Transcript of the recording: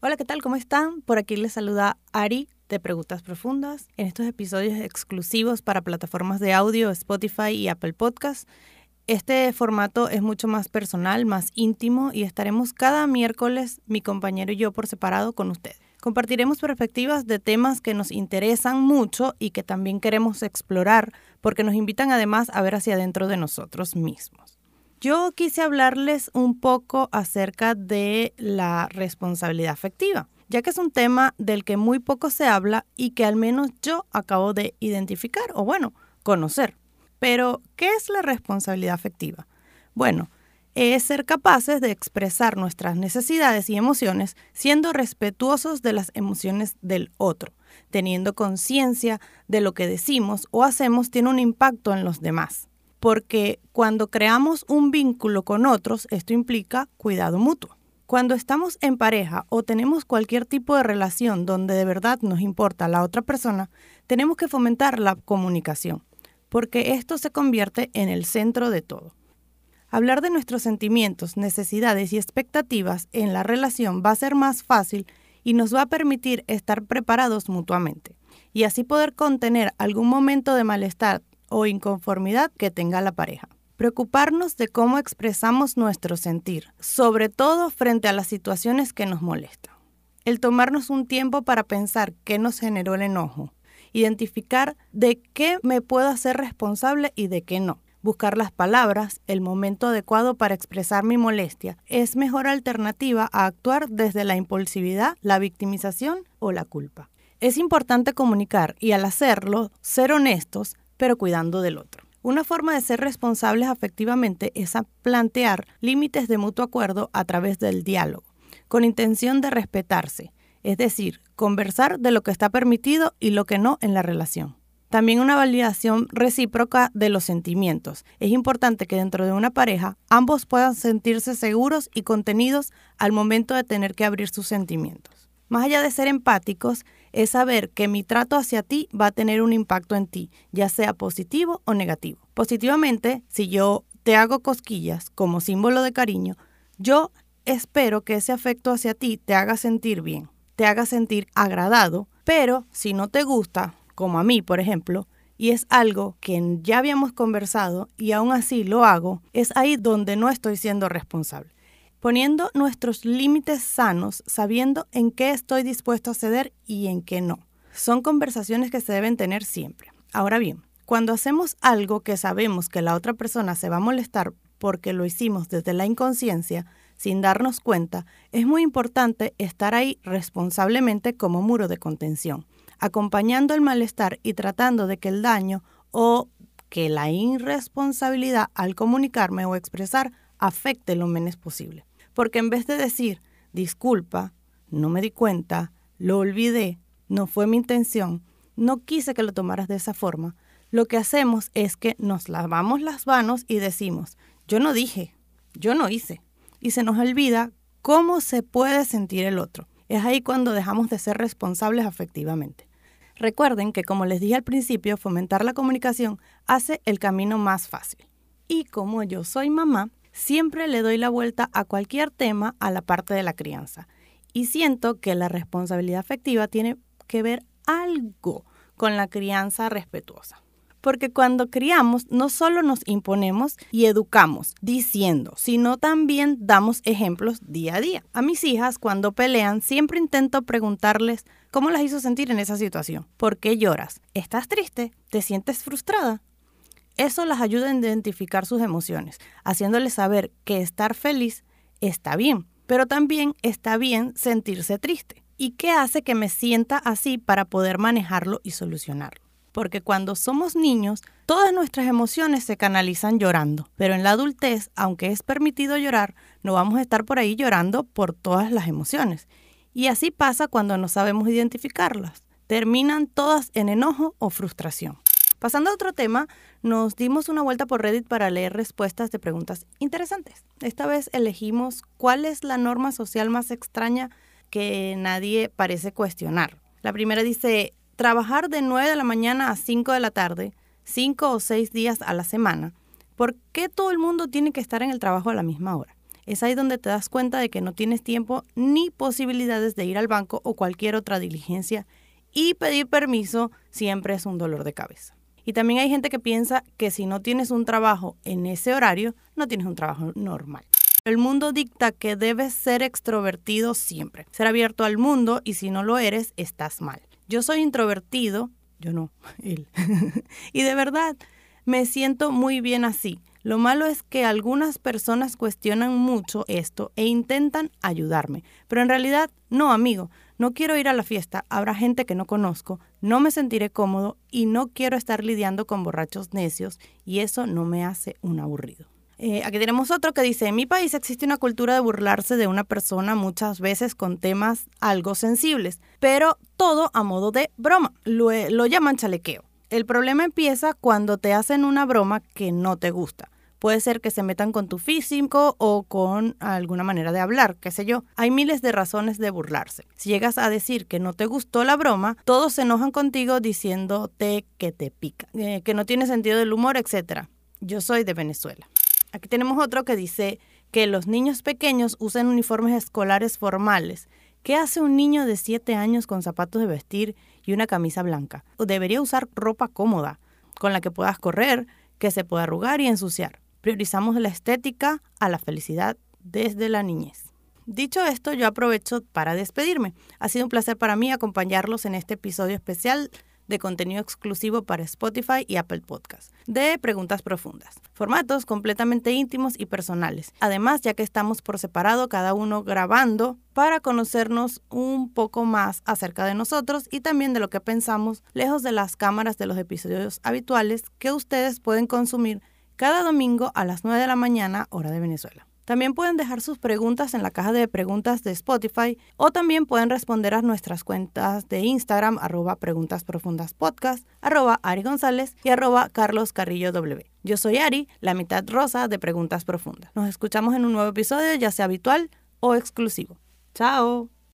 Hola, ¿qué tal? ¿Cómo están? Por aquí les saluda Ari de Preguntas Profundas. En estos episodios exclusivos para plataformas de audio, Spotify y Apple Podcasts, este formato es mucho más personal, más íntimo y estaremos cada miércoles, mi compañero y yo por separado, con ustedes. Compartiremos perspectivas de temas que nos interesan mucho y que también queremos explorar porque nos invitan además a ver hacia adentro de nosotros mismos. Yo quise hablarles un poco acerca de la responsabilidad afectiva, ya que es un tema del que muy poco se habla y que al menos yo acabo de identificar o bueno, conocer. Pero, ¿qué es la responsabilidad afectiva? Bueno, es ser capaces de expresar nuestras necesidades y emociones siendo respetuosos de las emociones del otro, teniendo conciencia de lo que decimos o hacemos tiene un impacto en los demás porque cuando creamos un vínculo con otros, esto implica cuidado mutuo. Cuando estamos en pareja o tenemos cualquier tipo de relación donde de verdad nos importa la otra persona, tenemos que fomentar la comunicación, porque esto se convierte en el centro de todo. Hablar de nuestros sentimientos, necesidades y expectativas en la relación va a ser más fácil y nos va a permitir estar preparados mutuamente y así poder contener algún momento de malestar o inconformidad que tenga la pareja. Preocuparnos de cómo expresamos nuestro sentir, sobre todo frente a las situaciones que nos molestan. El tomarnos un tiempo para pensar qué nos generó el enojo. Identificar de qué me puedo hacer responsable y de qué no. Buscar las palabras, el momento adecuado para expresar mi molestia, es mejor alternativa a actuar desde la impulsividad, la victimización o la culpa. Es importante comunicar y al hacerlo, ser honestos, pero cuidando del otro. Una forma de ser responsables afectivamente es plantear límites de mutuo acuerdo a través del diálogo, con intención de respetarse, es decir, conversar de lo que está permitido y lo que no en la relación. También una validación recíproca de los sentimientos. Es importante que dentro de una pareja ambos puedan sentirse seguros y contenidos al momento de tener que abrir sus sentimientos. Más allá de ser empáticos, es saber que mi trato hacia ti va a tener un impacto en ti, ya sea positivo o negativo. Positivamente, si yo te hago cosquillas como símbolo de cariño, yo espero que ese afecto hacia ti te haga sentir bien, te haga sentir agradado, pero si no te gusta, como a mí, por ejemplo, y es algo que ya habíamos conversado y aún así lo hago, es ahí donde no estoy siendo responsable poniendo nuestros límites sanos, sabiendo en qué estoy dispuesto a ceder y en qué no. Son conversaciones que se deben tener siempre. Ahora bien, cuando hacemos algo que sabemos que la otra persona se va a molestar porque lo hicimos desde la inconsciencia, sin darnos cuenta, es muy importante estar ahí responsablemente como muro de contención, acompañando el malestar y tratando de que el daño o que la irresponsabilidad al comunicarme o expresar afecte lo menos posible. Porque en vez de decir, disculpa, no me di cuenta, lo olvidé, no fue mi intención, no quise que lo tomaras de esa forma, lo que hacemos es que nos lavamos las manos y decimos, yo no dije, yo no hice. Y se nos olvida cómo se puede sentir el otro. Es ahí cuando dejamos de ser responsables afectivamente. Recuerden que, como les dije al principio, fomentar la comunicación hace el camino más fácil. Y como yo soy mamá, siempre le doy la vuelta a cualquier tema a la parte de la crianza. Y siento que la responsabilidad afectiva tiene que ver algo con la crianza respetuosa. Porque cuando criamos no solo nos imponemos y educamos diciendo, sino también damos ejemplos día a día. A mis hijas cuando pelean siempre intento preguntarles cómo las hizo sentir en esa situación. ¿Por qué lloras? ¿Estás triste? ¿Te sientes frustrada? Eso las ayuda a identificar sus emociones, haciéndoles saber que estar feliz está bien, pero también está bien sentirse triste. ¿Y qué hace que me sienta así para poder manejarlo y solucionarlo? Porque cuando somos niños, todas nuestras emociones se canalizan llorando, pero en la adultez, aunque es permitido llorar, no vamos a estar por ahí llorando por todas las emociones. Y así pasa cuando no sabemos identificarlas. Terminan todas en enojo o frustración. Pasando a otro tema, nos dimos una vuelta por Reddit para leer respuestas de preguntas interesantes. Esta vez elegimos cuál es la norma social más extraña que nadie parece cuestionar. La primera dice, trabajar de 9 de la mañana a 5 de la tarde, 5 o 6 días a la semana. ¿Por qué todo el mundo tiene que estar en el trabajo a la misma hora? Es ahí donde te das cuenta de que no tienes tiempo ni posibilidades de ir al banco o cualquier otra diligencia y pedir permiso siempre es un dolor de cabeza. Y también hay gente que piensa que si no tienes un trabajo en ese horario, no tienes un trabajo normal. El mundo dicta que debes ser extrovertido siempre, ser abierto al mundo y si no lo eres, estás mal. Yo soy introvertido, yo no, él. y de verdad, me siento muy bien así. Lo malo es que algunas personas cuestionan mucho esto e intentan ayudarme, pero en realidad no, amigo, no quiero ir a la fiesta, habrá gente que no conozco, no me sentiré cómodo y no quiero estar lidiando con borrachos necios y eso no me hace un aburrido. Eh, aquí tenemos otro que dice, en mi país existe una cultura de burlarse de una persona muchas veces con temas algo sensibles, pero todo a modo de broma, lo, lo llaman chalequeo. El problema empieza cuando te hacen una broma que no te gusta. Puede ser que se metan con tu físico o con alguna manera de hablar, qué sé yo. Hay miles de razones de burlarse. Si llegas a decir que no te gustó la broma, todos se enojan contigo diciéndote que te pica, eh, que no tiene sentido del humor, etc. Yo soy de Venezuela. Aquí tenemos otro que dice que los niños pequeños usan uniformes escolares formales. ¿Qué hace un niño de 7 años con zapatos de vestir y una camisa blanca? Debería usar ropa cómoda, con la que puedas correr, que se pueda arrugar y ensuciar. Priorizamos la estética a la felicidad desde la niñez. Dicho esto, yo aprovecho para despedirme. Ha sido un placer para mí acompañarlos en este episodio especial de contenido exclusivo para Spotify y Apple Podcasts, de preguntas profundas, formatos completamente íntimos y personales. Además, ya que estamos por separado, cada uno grabando para conocernos un poco más acerca de nosotros y también de lo que pensamos lejos de las cámaras de los episodios habituales que ustedes pueden consumir cada domingo a las 9 de la mañana, hora de Venezuela. También pueden dejar sus preguntas en la caja de preguntas de Spotify o también pueden responder a nuestras cuentas de Instagram, arroba preguntas profundas podcast, arroba Ari González y arroba Carlos Carrillo W. Yo soy Ari, la mitad rosa de Preguntas Profundas. Nos escuchamos en un nuevo episodio, ya sea habitual o exclusivo. Chao.